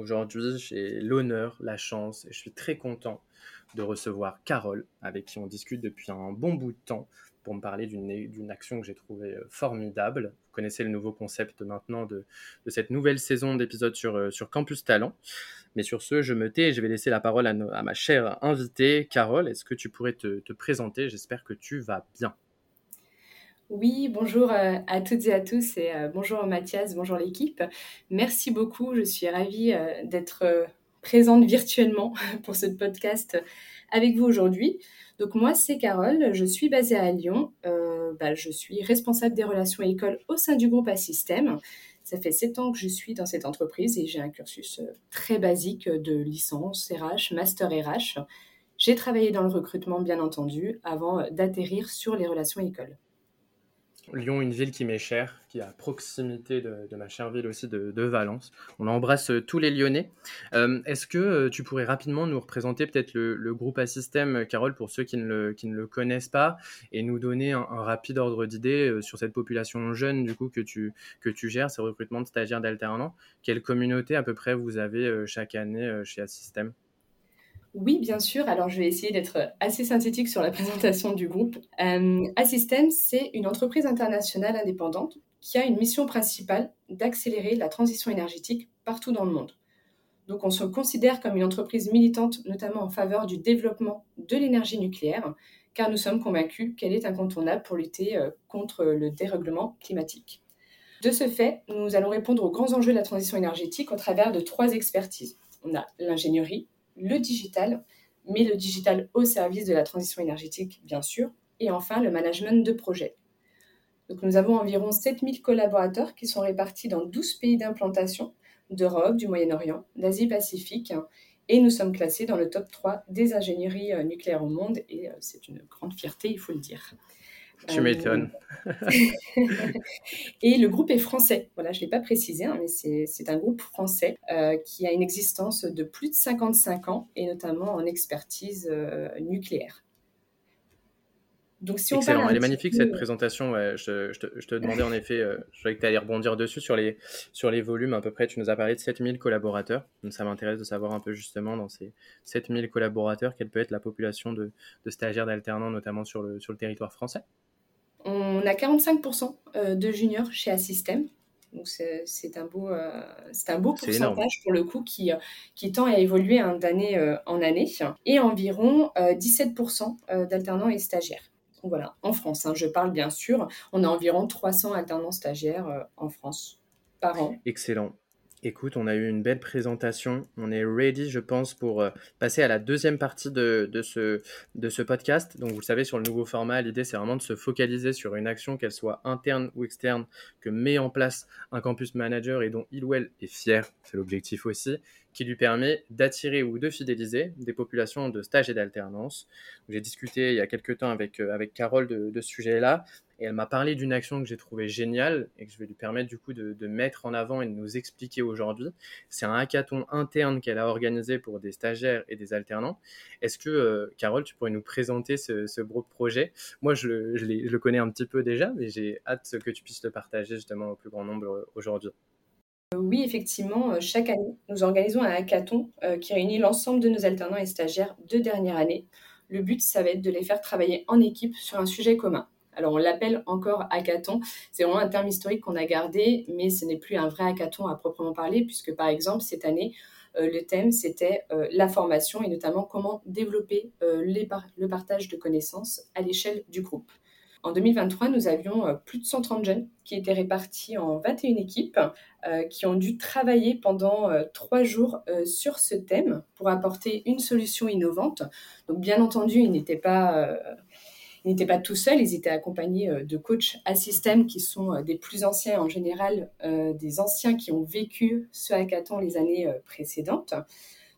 Aujourd'hui, j'ai l'honneur, la chance et je suis très content de recevoir Carole, avec qui on discute depuis un bon bout de temps pour me parler d'une action que j'ai trouvée euh, formidable. Vous connaissez le nouveau concept maintenant de, cette nouvelle saison d'épisodes sur, euh, sur Campus Talent. Mais sur ce, je me tais et je vais laisser la parole à, ma chère invitée. Carole, est-ce que tu pourrais te présenter? J'espère que tu vas bien. Oui, bonjour euh, à toutes et à tous et euh, bonjour Mathias, bonjour l'équipe. Merci beaucoup, je suis ravie euh, d'être présente virtuellement pour ce podcast avec vous aujourd'hui. Donc moi, c'est Carole, je suis basée à Lyon, bah, je suis responsable des relations écoles au sein du groupe Assystem. Ça fait sept ans que je suis dans cette entreprise et j'ai un cursus très basique de licence RH, master RH. J'ai travaillé dans le recrutement, bien entendu, avant d'atterrir sur les relations écoles. Lyon, une ville qui m'est chère, qui est à proximité de, ma chère ville aussi de, Valence. On embrasse euh, tous les Lyonnais. Euh, est-ce que euh, tu pourrais rapidement nous représenter peut-être le, groupe Assystem, Carole, pour ceux qui ne le, connaissent pas, et nous donner un, rapide ordre d'idée sur cette population jeune du coup que tu, que tu gères, ces recrutements de stagiaires d'alternants Quelle communauté à peu près vous avez chaque année chez Assystem oui, bien sûr. Alors, je vais essayer d'être assez synthétique sur la présentation du groupe. Euh, Assystem, c'est une entreprise internationale indépendante qui a une mission principale d'accélérer la transition énergétique partout dans le monde. Donc, on se considère comme une entreprise militante, notamment en faveur du développement de l'énergie nucléaire, car nous sommes convaincus qu'elle est incontournable pour lutter euh, contre le dérèglement climatique. De ce fait, nous allons répondre aux grands enjeux de la transition énergétique au travers de trois expertises. On a l'ingénierie, le digital, mais le digital au service de la transition énergétique, bien sûr, et enfin le management de projet. Donc, nous avons environ 7000 collaborateurs qui sont répartis dans 12 pays d'implantation d'Europe, du Moyen-Orient, d'Asie-Pacifique, et nous sommes classés dans le top 3 des ingénieries euh, nucléaires au monde, et euh, c'est une grande fierté, il faut le dire. Tu euh, m'étonnes. et le groupe est français. Voilà, je ne l'ai pas précisé, hein, mais c'est un groupe français euh, qui a une existence de plus de 55 ans et notamment en expertise euh, nucléaire. Donc, si Excellent, elle est magnifique cette présentation. Je, te, demandais en effet, je voulais que tu allais rebondir dessus sur les, sur les volumes à peu près. Tu nous as parlé de 7000 collaborateurs. Donc ça m'intéresse de savoir un peu justement dans ces 7000 collaborateurs, quelle peut être la population de, de stagiaires, d'alternants, notamment sur le, sur le territoire français. On a 45% euh, de juniors chez Assystem. Donc c'est un beau, euh, un beau pourcentage pour le coup qui, qui tend à évoluer hein, d'année euh, en année. Et environ 17% d'alternants et stagiaires. Donc voilà, en France, hein, je parle bien sûr. On a environ 300 alternants stagiaires en France par an. Excellent. Écoute, on a eu une belle présentation. On est ready, je pense, pour euh, passer à la deuxième partie de, ce, de ce podcast. Donc, vous le savez, sur le nouveau format, l'idée, c'est vraiment de se focaliser sur une action, qu'elle soit interne ou externe, que met en place un campus manager et dont il ou elle est fier. C'est l'objectif aussi qui lui permet d'attirer ou de fidéliser des populations de stage et d'alternance. J'ai discuté il y a quelques temps avec, euh, avec Carole de, de ce sujet-là et elle m'a parlé d'une action que j'ai trouvée géniale et que je vais lui permettre du coup de, mettre en avant et de nous expliquer aujourd'hui. C'est un hackathon interne qu'elle a organisé pour des stagiaires et des alternants. Est-ce que, euh, Carole, tu pourrais nous présenter ce, ce beau projet? Moi, je, je, le connais un petit peu déjà, mais j'ai hâte que tu puisses le partager justement au plus grand nombre euh, aujourd'hui. Oui, effectivement, euh, chaque année, nous organisons un hackathon euh, qui réunit l'ensemble de nos alternants et stagiaires de dernière année. Le but, ça va être de les faire travailler en équipe sur un sujet commun. Alors, on l'appelle encore hackathon. C'est vraiment un terme historique qu'on a gardé, mais ce n'est plus un vrai hackathon à proprement parler, puisque par exemple, cette année, euh, le thème, c'était la formation et notamment comment développer le partage de connaissances à l'échelle du groupe. En 2023, nous avions euh, plus de 130 jeunes qui étaient répartis en 21 équipes euh, qui ont dû travailler pendant euh, trois jours sur ce thème pour apporter une solution innovante. Donc bien entendu, ils n'étaient pas Ils n'étaient pas tout seuls, ils étaient accompagnés de coachs à système qui sont des plus anciens, en général des anciens qui ont vécu ce hackathon les années précédentes.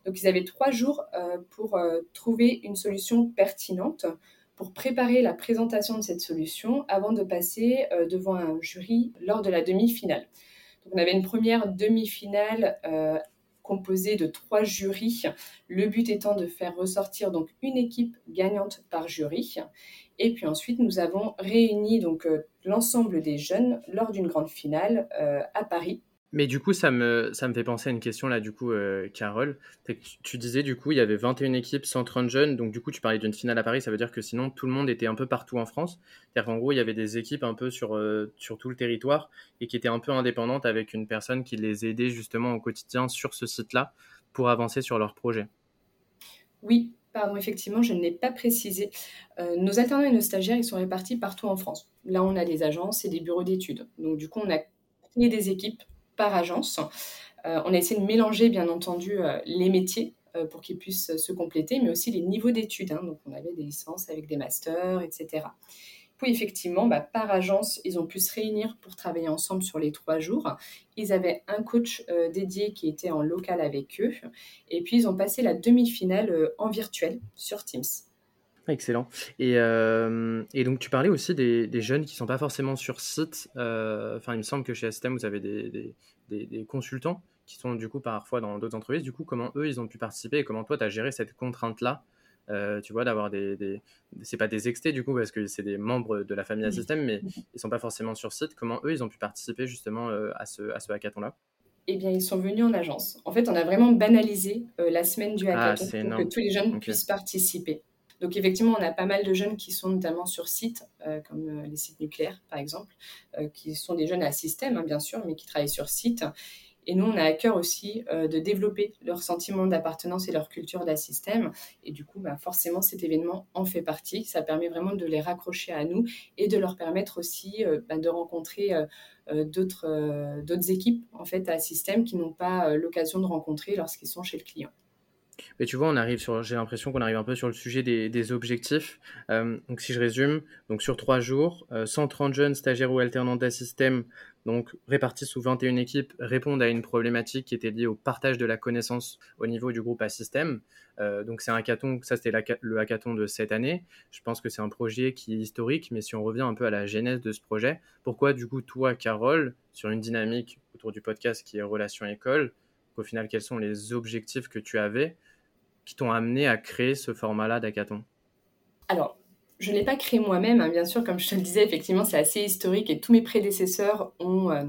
Donc ils avaient trois jours pour trouver une solution pertinente pour préparer la présentation de cette solution avant de passer devant un jury lors de la demi-finale. Donc on avait une première demi-finale composé de trois jurys, le but étant de faire ressortir donc une équipe gagnante par jury. Et puis ensuite, nous avons réuni donc euh, l'ensemble des jeunes lors d'une grande finale euh, à Paris mais du coup, ça me, ça me fait penser à une question là, du coup, euh, Carole. Tu disais, du coup, il y avait 21 équipes, 130 jeunes. Donc, du coup, tu parlais d'une finale à Paris. Ça veut dire que sinon, tout le monde était un peu partout en France. C'est-à-dire qu'en gros, il y avait des équipes un peu sur, euh, sur tout le territoire et qui étaient un peu indépendantes avec une personne qui les aidait justement au quotidien sur ce site-là pour avancer sur leur projet. Oui, pardon, effectivement, je ne l'ai pas précisé. Euh, nos alternants et nos stagiaires, ils sont répartis partout en France. Là, on a des agences et des bureaux d'études. Donc, du coup, on a créé des équipes par agence. Euh, on a essayé de mélanger, bien entendu, euh, les métiers euh, pour qu'ils puissent se compléter, mais aussi les niveaux d'études. Hein. Donc, on avait des licences avec des masters, etc. Puis, effectivement, bah, par agence, ils ont pu se réunir pour travailler ensemble sur les trois jours. Ils avaient un coach dédié qui était en local avec eux. Et puis, ils ont passé la demi-finale en virtuel sur Teams. Excellent. Et, euh, et, donc, tu parlais aussi des, des jeunes qui ne sont pas forcément sur site. Euh, enfin, il me semble que chez STM, vous avez des, des, des, consultants qui sont du coup parfois dans d'autres entreprises. Du coup, comment eux, ils ont pu participer et comment toi, tu as géré cette contrainte-là? Euh, Tu vois, d'avoir des. des c'est pas des extés du coup, parce que c'est des membres de la famille à système, mais ils ne sont pas forcément sur site. Comment eux, ils ont pu participer justement à ce, à ce hackathon-là? Eh bien, ils sont venus en agence. En fait, on a vraiment banalisé la semaine du ah, hackathon pour que tous les jeunes puissent participer. Donc effectivement, on a pas mal de jeunes qui sont notamment sur site, euh, comme euh, les sites nucléaires par exemple, euh, qui sont des jeunes à système hein, bien sûr, mais qui travaillent sur site. Et nous, on a à cœur aussi de développer leur sentiment d'appartenance et leur culture d'assystème. Et du coup, bah, forcément, cet événement en fait partie. Ça permet vraiment de les raccrocher à nous et de leur permettre aussi bah, de rencontrer d'autres équipes en fait à système qui n'ont pas l'occasion de rencontrer lorsqu'ils sont chez le client. Mais tu vois, on arrive sur, j'ai l'impression qu'on arrive un peu sur le sujet des, objectifs. Euh, donc, si je résume, donc sur trois jours, 130 euh, jeunes stagiaires ou alternants d'assystème, donc répartis sous 21 équipes, répondent à une problématique qui était liée au partage de la connaissance au niveau du groupe Assystem. Euh, donc, c'est un hackathon, ça c'était le hackathon de cette année. Je pense que c'est un projet qui est historique, mais si on revient un peu à la genèse de ce projet, pourquoi du coup, toi, Carole, sur une dynamique autour du podcast qui est relation école, au final, quels sont les objectifs que tu avais qui t'ont amené à créer ce format-là d'hackathon? Alors, je ne l'ai pas créé moi-même, hein, bien sûr, comme je te le disais, effectivement, c'est assez historique et tous mes prédécesseurs ont, euh,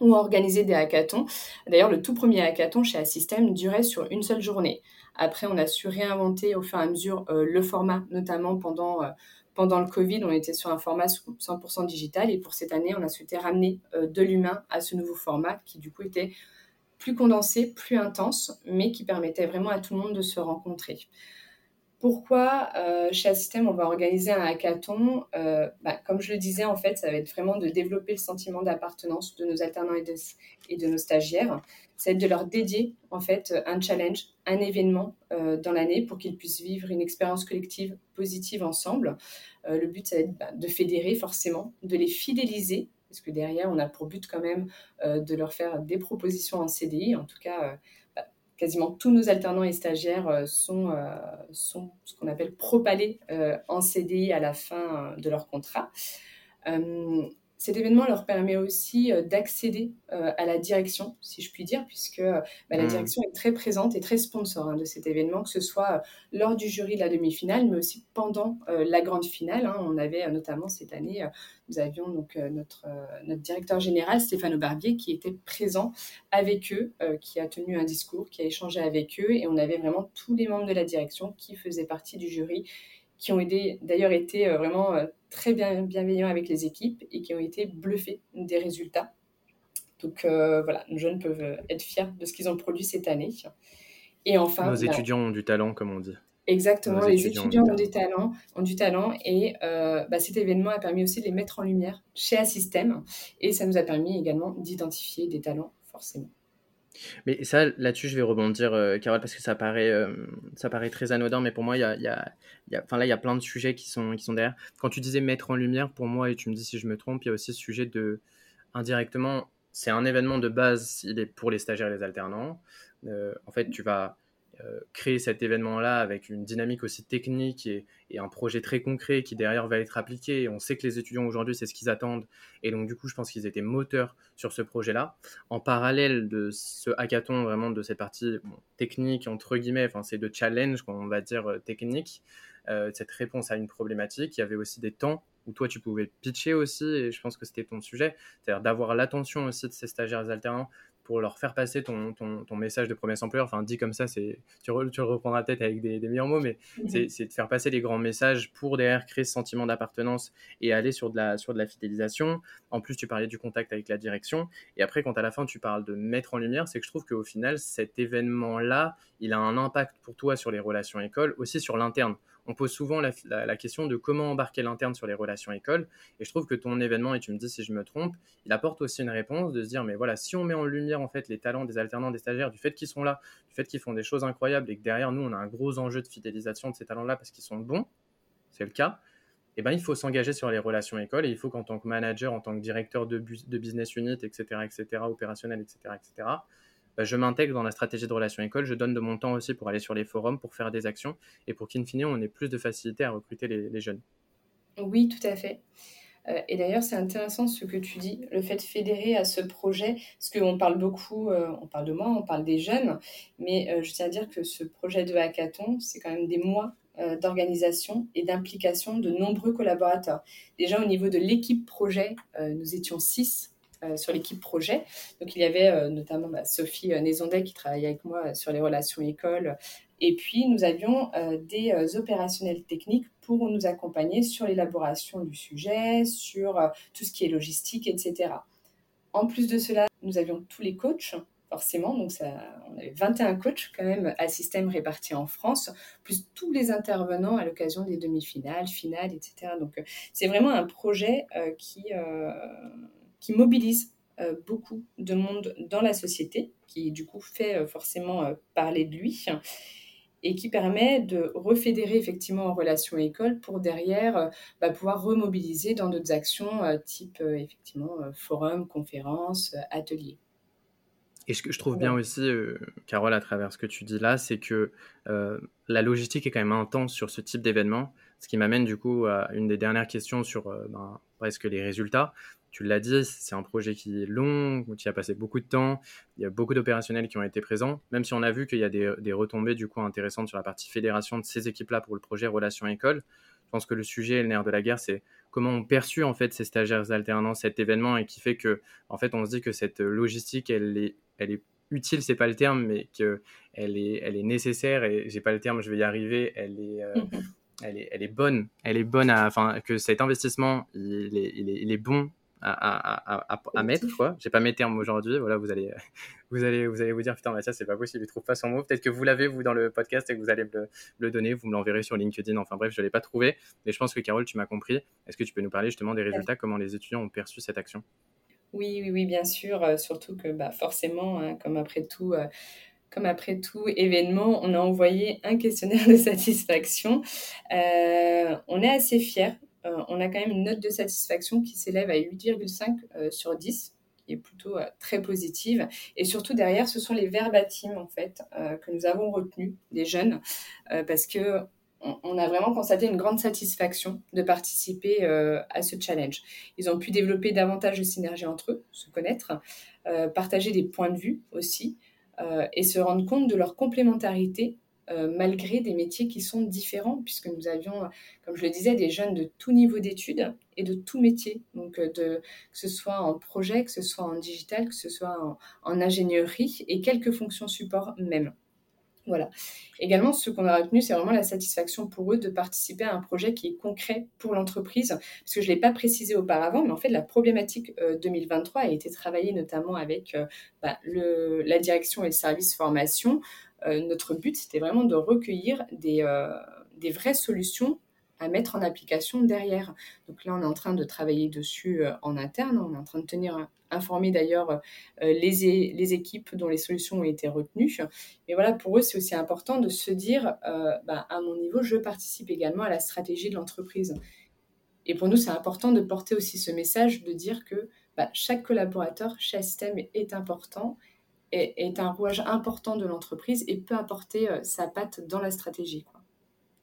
ont organisé des hackathons. D'ailleurs, le tout premier hackathon chez Assystem durait sur une seule journée. Après, on a su réinventer au fur et à mesure euh, le format, notamment pendant, euh, pendant le Covid, on était sur un format 100% digital et pour cette année, on a souhaité ramener de l'humain à ce nouveau format qui, du coup, était plus condensé, plus intense, mais qui permettait vraiment à tout le monde de se rencontrer. Pourquoi euh, chez Assystem on va organiser un hackathon euh, bah, Comme je le disais, en fait, ça va être vraiment de développer le sentiment d'appartenance de nos alternants et de, nos stagiaires. C'est de leur dédier en fait un challenge, un événement euh, dans l'année pour qu'ils puissent vivre une expérience collective positive ensemble. le but, ça va être bah, de fédérer forcément, de les fidéliser parce que derrière, on a pour but quand même euh, de leur faire des propositions en CDI. En tout cas, euh, bah, quasiment tous nos alternants et stagiaires euh, sont, sont ce qu'on appelle propalés en CDI à la fin de leur contrat. Cet événement leur permet aussi euh, d'accéder euh, à la direction, si je puis dire, puisque euh, bah, la mmh. direction est très présente et très sponsor hein, de cet événement, que ce soit lors du jury de la demi-finale, mais aussi pendant la grande finale. Hein. On avait notamment cette année, nous avions donc notre, notre directeur général, Stéphane Barbier, qui était présent avec eux, qui a tenu un discours, qui a échangé avec eux, et on avait vraiment tous les membres de la direction qui faisaient partie du jury qui ont d'ailleurs été euh, vraiment euh, très bien, bienveillants avec les équipes et qui ont été bluffés des résultats. Donc euh, voilà, nos jeunes peuvent être fiers de ce qu'ils ont produit cette année. Et enfin, nos étudiants ont du talent, comme on dit. Exactement, les étudiants, ont, du talent, ont du talent et bah, cet événement a permis aussi de les mettre en lumière chez Assystem et ça nous a permis également d'identifier des talents forcément. Mais ça, là-dessus, je vais rebondir, euh, Carole, parce que ça paraît, euh, ça paraît très anodin, mais pour moi, il y a, y a, y a, là, il y a plein de sujets qui sont, qui sont derrière. Quand tu disais mettre en lumière, pour moi, et tu me dis si je me trompe, il y a aussi ce sujet de, indirectement, c'est un événement de base, il est pour les stagiaires et les alternants. Euh, en fait, tu vas créer cet événement-là avec une dynamique aussi technique et, un projet très concret qui derrière va être appliqué. on sait que les étudiants aujourd'hui, c'est ce qu'ils attendent. Et donc, du coup, je pense qu'ils étaient moteurs sur ce projet-là. En parallèle de ce hackathon, vraiment de cette partie technique, entre guillemets, enfin, c'est de challenge, on va dire, euh, technique, euh, cette réponse à une problématique. Il y avait aussi des temps où toi, tu pouvais pitcher aussi, et je pense que c'était ton sujet, c'est-à-dire d'avoir l'attention aussi de ces stagiaires alternants pour leur faire passer ton, ton, ton, message de premier sampleur. Enfin, dit comme ça, c'est tu, tu le reprendras peut-être avec des, des, meilleurs mots, mais c'est de faire passer les grands messages pour derrière créer ce sentiment d'appartenance et aller sur de, la, sur de la fidélisation. En plus, tu parlais du contact avec la direction. Et après, quand à la fin, tu parles de mettre en lumière, c'est que je trouve qu'au final, cet événement-là, il a un impact pour toi sur les relations écoles, aussi sur l'interne on pose souvent la, question de comment embarquer l'interne sur les relations écoles. Et je trouve que ton événement, et tu me dis si je me trompe, il apporte aussi une réponse de se dire, mais voilà, si on met en lumière en fait les talents des alternants, des stagiaires, du fait qu'ils sont là, du fait qu'ils font des choses incroyables et que derrière nous, on a un gros enjeu de fidélisation de ces talents-là parce qu'ils sont bons, c'est le cas. Eh ben, il faut s'engager sur les relations écoles et il faut qu'en tant que manager, en tant que directeur de, de business unit, etc., etc., opérationnel, etc., etc., bah, je m'intègre dans la stratégie de relation école, je donne de mon temps aussi pour aller sur les forums, pour faire des actions et pour qu'in fine, on ait plus de facilité à recruter les, jeunes. Oui, tout à fait. Euh, et d'ailleurs, c'est intéressant ce que tu dis, le fait de fédérer à ce projet, parce qu'on parle beaucoup, euh, on parle de moi, on parle des jeunes, mais euh, je tiens à dire que ce projet de hackathon, c'est quand même des mois d'organisation et d'implication de nombreux collaborateurs. Déjà au niveau de l'équipe projet, nous étions six euh, sur l'équipe projet. Donc, il y avait euh, notamment bah, Sophie euh, Nézondet qui travaillait avec moi sur les relations écoles. Et puis, nous avions des opérationnels techniques pour nous accompagner sur l'élaboration du sujet, sur tout ce qui est logistique, etc. En plus de cela, nous avions tous les coachs forcément. Donc, ça, on avait 21 coachs quand même à système répartis en France, plus tous les intervenants à l'occasion des demi-finales, finales, etc. Donc, c'est vraiment un projet qui, qui mobilise euh, beaucoup de monde dans la société, qui du coup fait euh, forcément euh, parler de lui et qui permet de refédérer effectivement en relation école pour derrière bah, pouvoir remobiliser dans d'autres actions type effectivement forum, conférences, ateliers. Et ce que je trouve bien aussi, Carole, à travers ce que tu dis là, c'est que la logistique est quand même intense sur ce type d'événement, ce qui m'amène du coup à une des dernières questions sur ben, presque les résultats tu l'as dit, c'est un projet qui est long, tu as passé beaucoup de temps, il y a beaucoup d'opérationnels qui ont été présents, même si on a vu qu'il y a des, retombées du coup intéressantes sur la partie fédération de ces équipes-là pour le projet Relations École. Je pense que le sujet et le nerf de la guerre, c'est comment on perçut en fait ces stagiaires alternants cet événement et qui fait que en fait on se dit que cette logistique elle est, elle est utile, c'est pas le terme, mais qu'elle est, elle est nécessaire et j'ai pas le terme, je vais y arriver, elle est, euh, elle est, elle est bonne, elle est bonne, enfin que cet investissement il est, il est, il est bon à, à, mettre quoi. J'ai pas mes termes aujourd'hui. Voilà, vous allez, vous allez, vous allez vous dire putain Mathias c'est pas possible, il trouve pas son mot. Peut-être que vous l'avez vous dans le podcast et que vous allez me le, donner, vous me l'enverrez sur LinkedIn. Enfin bref, je l'ai pas trouvé, mais je pense que Carole tu m'as compris. Est-ce que tu peux nous parler justement des résultats, comment les étudiants ont perçu cette action? Oui, oui, oui, bien sûr. Euh, surtout que bah, forcément, hein, comme après tout. Euh, comme après tout événement, on a envoyé un questionnaire de satisfaction. Euh, on est assez fiers on a quand même une note de satisfaction qui s'élève à 8,5 euh, sur 10 qui est plutôt euh, très positive. Et surtout derrière, ce sont les verbatims en fait que nous avons retenus des jeunes parce que on, a vraiment constaté une grande satisfaction de participer à ce challenge. Ils ont pu développer davantage de synergie entre eux, se connaître, partager des points de vue aussi et se rendre compte de leur complémentarité euh, malgré des métiers qui sont différents, puisque nous avions, comme je le disais, des jeunes de tout niveau d'études et de tout métier. Donc, euh, que ce soit en projet, que ce soit en digital, que ce soit en, ingénierie et quelques fonctions support même. Voilà. Également, ce qu'on a retenu, c'est vraiment la satisfaction pour eux de participer à un projet qui est concret pour l'entreprise. Parce que je ne l'ai pas précisé auparavant, mais en fait, la problématique 2023 euh, a été travaillée notamment avec bah, la direction et le service formation notre but, c'était vraiment de recueillir des, euh, des vraies solutions à mettre en application derrière. Donc là, on est en train de travailler dessus en interne, on est en train de tenir informer d'ailleurs les, les, équipes dont les solutions ont été retenues. Mais voilà, pour eux, c'est aussi important de se dire, bah, à mon niveau, je participe également à la stratégie de l'entreprise. Et pour nous, c'est important de porter aussi ce message, de dire que bah, chaque collaborateur chaque système est important est un rouage important de l'entreprise et peut apporter euh, sa patte dans la stratégie. Quoi.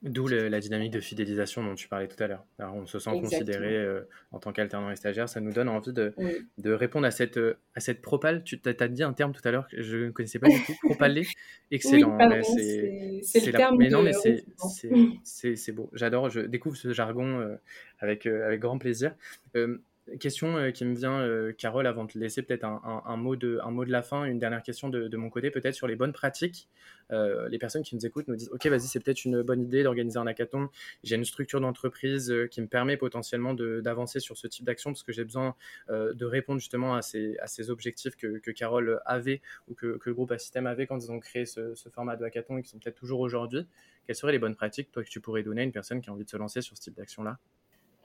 D'où la dynamique de fidélisation dont tu parlais tout à l'heure. on se sent considéré euh, en tant qu'alternant et stagiaire. Ça nous donne envie de, de répondre à cette, euh, à cette propale. Tu as, dit un terme tout à l'heure que je ne connaissais pas du tout. Propalé. Excellent. c'est le terme mais non, mais c'est beau. J'adore. Je découvre ce jargon avec, avec grand plaisir question euh, qui me vient, euh, Carole, avant de te laisser peut-être un, mot de, la fin, une dernière question de, mon côté, peut-être sur les bonnes pratiques. Euh, les personnes qui nous écoutent nous disent, OK, vas-y, c'est peut-être une bonne idée d'organiser un hackathon. J'ai une structure d'entreprise qui me permet potentiellement d'avancer sur ce type d'action parce que j'ai besoin de répondre justement à ces, objectifs que, que, Carole avait ou que, que le groupe Assystem avait quand ils ont créé ce, ce format de hackathon et qui sont peut-être toujours aujourd'hui. Quelles seraient les bonnes pratiques, toi, que tu pourrais donner à une personne qui a envie de se lancer sur ce type d'action-là?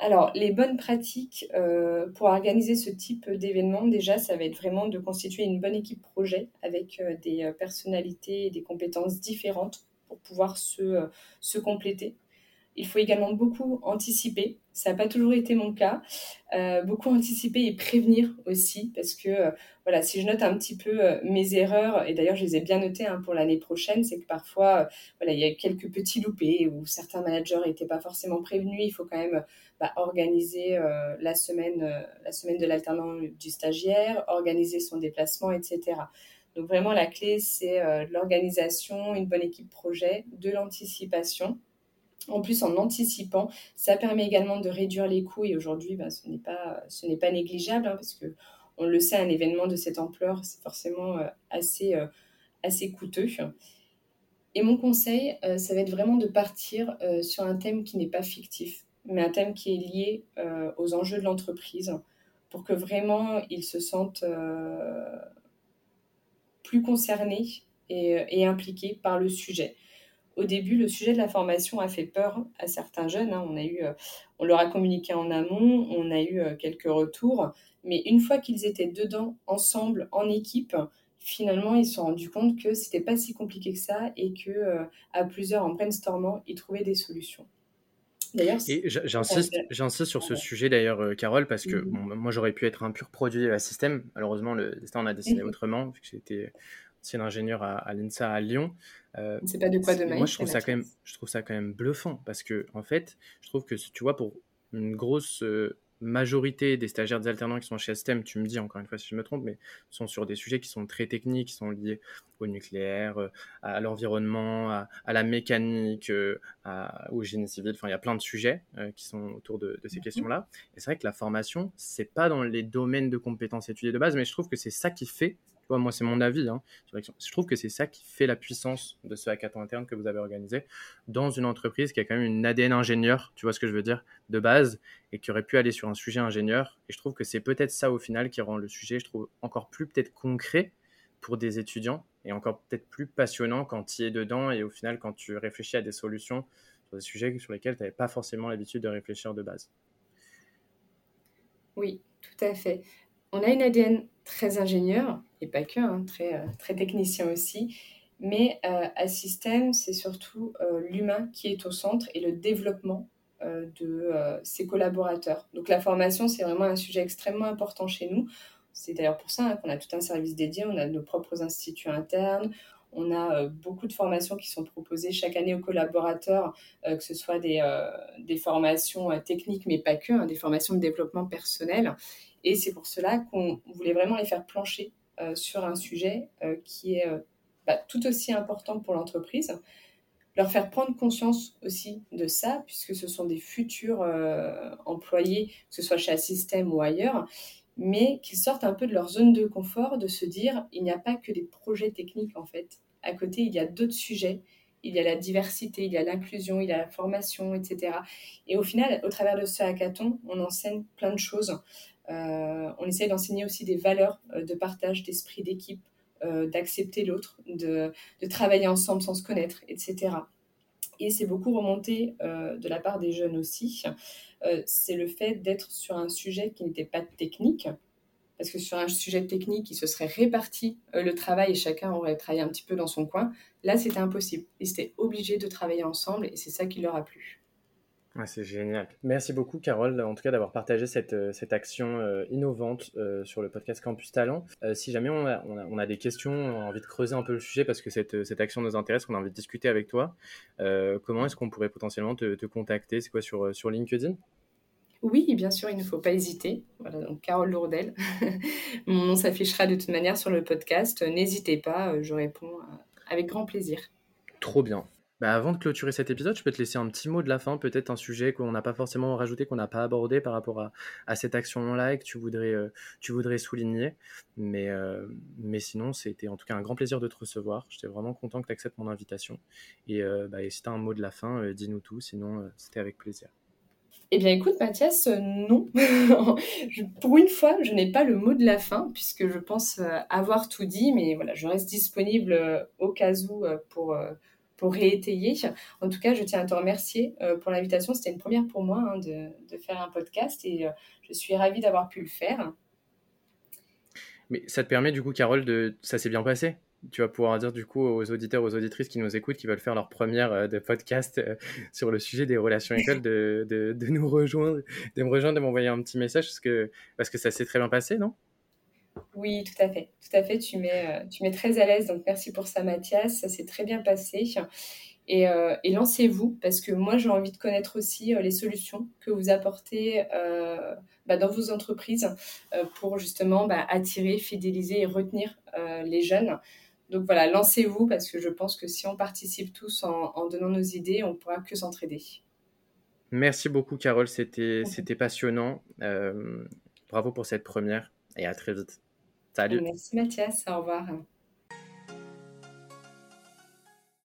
Alors, les bonnes pratiques euh, pour organiser ce type d'événement, déjà, ça va être vraiment de constituer une bonne équipe projet avec euh, des euh, personnalités et des compétences différentes pour pouvoir se, se compléter. Il faut également beaucoup anticiper. Ça n'a pas toujours été mon cas. Euh, beaucoup anticiper et prévenir aussi, parce que euh, voilà, si je note un petit peu euh, mes erreurs, et d'ailleurs je les ai bien notées hein, pour l'année prochaine, c'est que parfois voilà, il y a quelques petits loupés où certains managers n'étaient pas forcément prévenus. Il faut quand même bah, organiser la semaine, la semaine de l'alternant du stagiaire, organiser son déplacement, etc. Donc vraiment la clé c'est l'organisation, une bonne équipe projet, de l'anticipation en plus, en anticipant, ça permet également de réduire les coûts et aujourd'hui, ben, ce n'est pas, négligeable hein, parce que on le sait, un événement de cette ampleur, c'est forcément euh, assez, euh, assez coûteux. Et mon conseil, euh, ça va être vraiment de partir sur un thème qui n'est pas fictif, mais un thème qui est lié aux enjeux de l'entreprise pour que vraiment ils se sentent plus concernés et, et impliqués par le sujet au début, le sujet de la formation a fait peur à certains jeunes. Hein. On, a eu, euh, on leur a communiqué en amont, on a eu euh, quelques retours. Mais une fois qu'ils étaient dedans, ensemble, en équipe, finalement, ils se sont rendus compte que c'était pas si compliqué que ça et que euh, à plusieurs, en brainstormant, ils trouvaient des solutions. D'ailleurs, j'insiste, j'insiste sur ce sujet d'ailleurs, Carole, parce que mmh moi j'aurais pu être un pur produit à système. Malheureusement, le destin on a dessiné mmh autrement, vu que j'étais ancien ingénieur à, à l'INSA à Lyon. Euh, c'est pas de quoi demain. Moi, je trouve ça quand même, je trouve ça quand même bluffant parce que en fait, je trouve que tu vois pour une grosse euh, majorité des stagiaires des alternants qui sont chez STEM, tu me dis encore une fois si je me trompe, mais sont sur des sujets qui sont très techniques, qui sont liés au nucléaire, euh, à l'environnement, à, la mécanique, au génie civil. Enfin, il y a plein de sujets qui sont autour de, de ces mhm. questions-là. Et c'est vrai que la formation, c'est pas dans les domaines de compétences étudiées de base, mais je trouve que c'est ça qui fait moi, c'est mon avis. Hein, je trouve que c'est ça qui fait la puissance de ce hackathon interne que vous avez organisé dans une entreprise qui a quand même une ADN ingénieur, tu vois ce que je veux dire, de base, et qui aurait pu aller sur un sujet ingénieur. Et je trouve que c'est peut-être ça au final qui rend le sujet, je trouve, encore plus peut-être concret pour des étudiants et encore peut-être plus passionnant quand tu es dedans et au final quand tu réfléchis à des solutions sur des sujets sur lesquels tu n'avais pas forcément l'habitude de réfléchir de base. Oui, tout à fait. On a une ADN très ingénieur, et pas que, hein, très, euh, très technicien aussi, mais euh, à système, c'est surtout euh, l'humain qui est au centre et le développement de ses collaborateurs. Donc la formation, c'est vraiment un sujet extrêmement important chez nous. C'est d'ailleurs pour ça hein, qu'on a tout un service dédié, on a nos propres instituts internes, on a beaucoup de formations qui sont proposées chaque année aux collaborateurs, que ce soit des, formations techniques, mais pas que, hein, des formations de développement personnel. Et c'est pour cela qu'on voulait vraiment les faire plancher euh, sur un sujet euh, qui est euh, bah, tout aussi important pour l'entreprise. Leur faire prendre conscience aussi de ça, puisque ce sont des futurs employés, que ce soit chez Assystem ou ailleurs, mais qu'ils sortent un peu de leur zone de confort, de se dire il n'y a pas que des projets techniques en fait. À côté, il y a d'autres sujets il y a la diversité, il y a l'inclusion, il y a la formation, etc. Et au final, au travers de ce hackathon, on enseigne plein de choses. Euh, on essaie d'enseigner aussi des valeurs euh, de partage, d'esprit d'équipe, euh, d'accepter l'autre, de, travailler ensemble sans se connaître, etc. et c'est beaucoup remonté de la part des jeunes aussi, c'est le fait d'être sur un sujet qui n'était pas technique, parce que sur un sujet technique, il se serait réparti le travail et chacun aurait travaillé un petit peu dans son coin. Là, c'était impossible. Ils étaient obligés de travailler ensemble et c'est ça qui leur a plu c'est génial. Merci beaucoup, Carole, en tout cas d'avoir partagé cette, euh, cette action euh, innovante euh, sur le podcast Campus Talent. si jamais on a, on, a, des questions, on a envie de creuser un peu le sujet parce que cette, cette action nous intéresse, qu'on a envie de discuter avec toi, comment est-ce qu'on pourrait potentiellement te, te contacter? C'est quoi sur, sur LinkedIn? Oui, bien sûr, il ne faut pas hésiter. Voilà, donc Carole Lourdel. Mon nom s'affichera de toute manière sur le podcast. N'hésitez pas, je réponds avec grand plaisir. Trop bien. Bah, avant de clôturer cet épisode, je peux te laisser un petit mot de la fin, peut-être un sujet qu'on n'a pas forcément rajouté, qu'on n'a pas abordé par rapport à, cette action-là et que tu voudrais, euh, tu voudrais souligner. Mais, euh, mais sinon, c'était en tout cas un grand plaisir de te recevoir. J'étais vraiment content que tu acceptes mon invitation. Et, euh, bah, si tu as un mot de la fin, dis-nous tout, sinon c'était avec plaisir. Eh bien, écoute, Mathias, non. pour une fois, je n'ai pas le mot de la fin, puisque je pense avoir tout dit, mais voilà, je reste disponible au cas où pour pour réétayer. En tout cas, je tiens à te remercier euh, pour l'invitation. C'était une première pour moi hein, de, faire un podcast et euh, je suis ravie d'avoir pu le faire. Mais ça te permet du coup, Carole, de ça s'est bien passé? Tu vas pouvoir dire du coup aux auditeurs, aux auditrices qui nous écoutent, qui veulent faire leur première euh, de podcast sur le sujet des relations écoles, de, de, de, nous rejoindre, de me rejoindre, de m'envoyer un petit message parce que, parce que ça s'est très bien passé, non? Oui, tout à fait. Tout à fait. Tu mets, euh, tu mets très à l'aise. Donc, merci pour ça, Mathias. Ça s'est très bien passé. Et, euh, et lancez-vous, parce que moi, j'ai envie de connaître aussi euh, les solutions que vous apportez bah, dans vos entreprises pour justement bah, attirer, fidéliser et retenir les jeunes. Donc voilà, lancez-vous, parce que je pense que si on participe tous en, en donnant nos idées, on pourra que s'entraider. Merci beaucoup, Carole. C'était, c'était passionnant. bravo pour cette première et à très vite. Salut. Merci Mathias, au revoir.